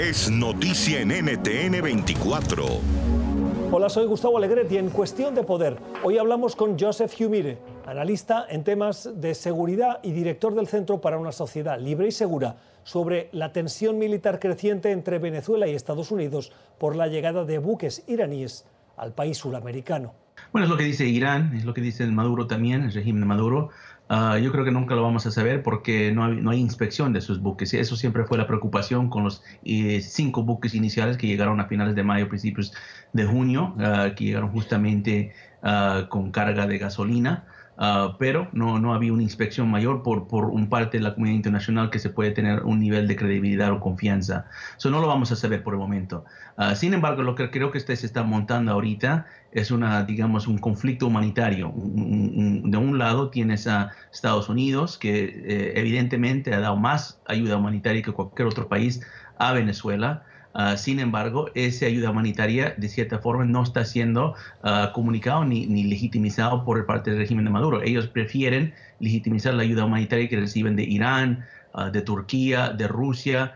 Es noticia en NTN 24. Hola, soy Gustavo Alegret y en Cuestión de Poder, hoy hablamos con Joseph Humire, analista en temas de seguridad y director del Centro para una Sociedad Libre y Segura, sobre la tensión militar creciente entre Venezuela y Estados Unidos por la llegada de buques iraníes al país suramericano. Bueno, es lo que dice Irán, es lo que dice el Maduro también, el régimen de Maduro. Uh, yo creo que nunca lo vamos a saber porque no hay, no hay, inspección de sus buques. Eso siempre fue la preocupación con los eh, cinco buques iniciales que llegaron a finales de mayo, principios de junio, uh, que llegaron justamente uh, con carga de gasolina. Uh, pero no, no había una inspección mayor por, por un parte de la comunidad internacional que se puede tener un nivel de credibilidad o confianza. Eso no lo vamos a saber por el momento. Uh, sin embargo, lo que creo que usted se está montando ahorita es una, digamos, un conflicto humanitario. De un lado tienes a Estados Unidos, que eh, evidentemente ha dado más ayuda humanitaria que cualquier otro país a Venezuela. Uh, sin embargo, esa ayuda humanitaria de cierta forma no está siendo uh, comunicado ni, ni, legitimizado por parte del régimen de Maduro. Ellos prefieren legitimizar la ayuda humanitaria que reciben de Irán, uh, de Turquía, de Rusia,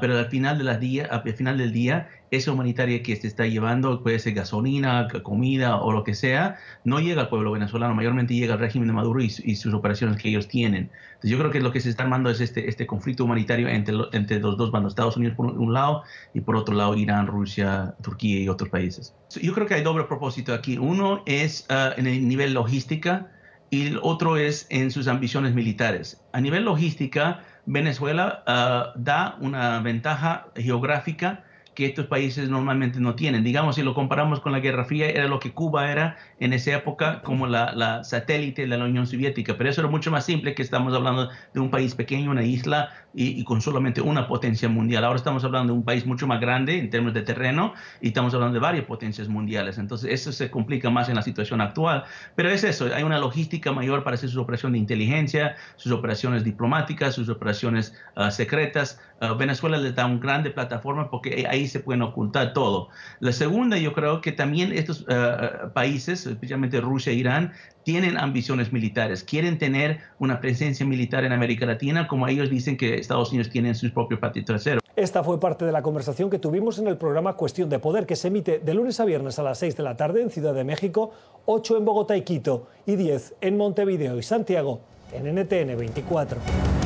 pero al final, de día, al final del día esa humanitaria que se está llevando, puede ser gasolina, comida o lo que sea, no llega al pueblo venezolano, mayormente llega al régimen de Maduro y, y sus operaciones que ellos tienen. Entonces yo creo que lo que se está armando es este, este conflicto humanitario entre, entre los dos bandos, Estados Unidos por un lado y por otro lado Irán, Rusia, Turquía y otros países. Yo creo que hay doble propósito aquí. Uno es uh, en el nivel logística y el otro es en sus ambiciones militares. A nivel logística, Venezuela uh, da una ventaja geográfica que estos países normalmente no tienen. Digamos, si lo comparamos con la Guerra Fría, era lo que Cuba era en esa época como la, la, satélite de la Unión Soviética, pero eso era mucho más simple que estamos hablando de un país pequeño, una isla y, y, con solamente una potencia mundial. Ahora estamos hablando de un país mucho más grande en términos de terreno y estamos hablando de varias potencias mundiales. Entonces eso se complica más en la situación actual, pero es eso, hay una logística mayor para hacer sus operaciones de inteligencia, sus operaciones diplomáticas, sus operaciones uh, secretas. Uh, Venezuela les da una grande plataforma porque ahí se pueden ocultar todo. La segunda, yo creo que también estos uh, países, especialmente Rusia e Irán, tienen ambiciones militares, quieren tener una presencia militar en América Latina, como ellos dicen que Estados Unidos tiene en sus propios patios traseros. Esta fue parte de la conversación que tuvimos en el programa Cuestión de Poder, que se emite de lunes a viernes a las 6 de la tarde en Ciudad de México, 8 en Bogotá y Quito, y 10 en Montevideo y Santiago, en NTN 24.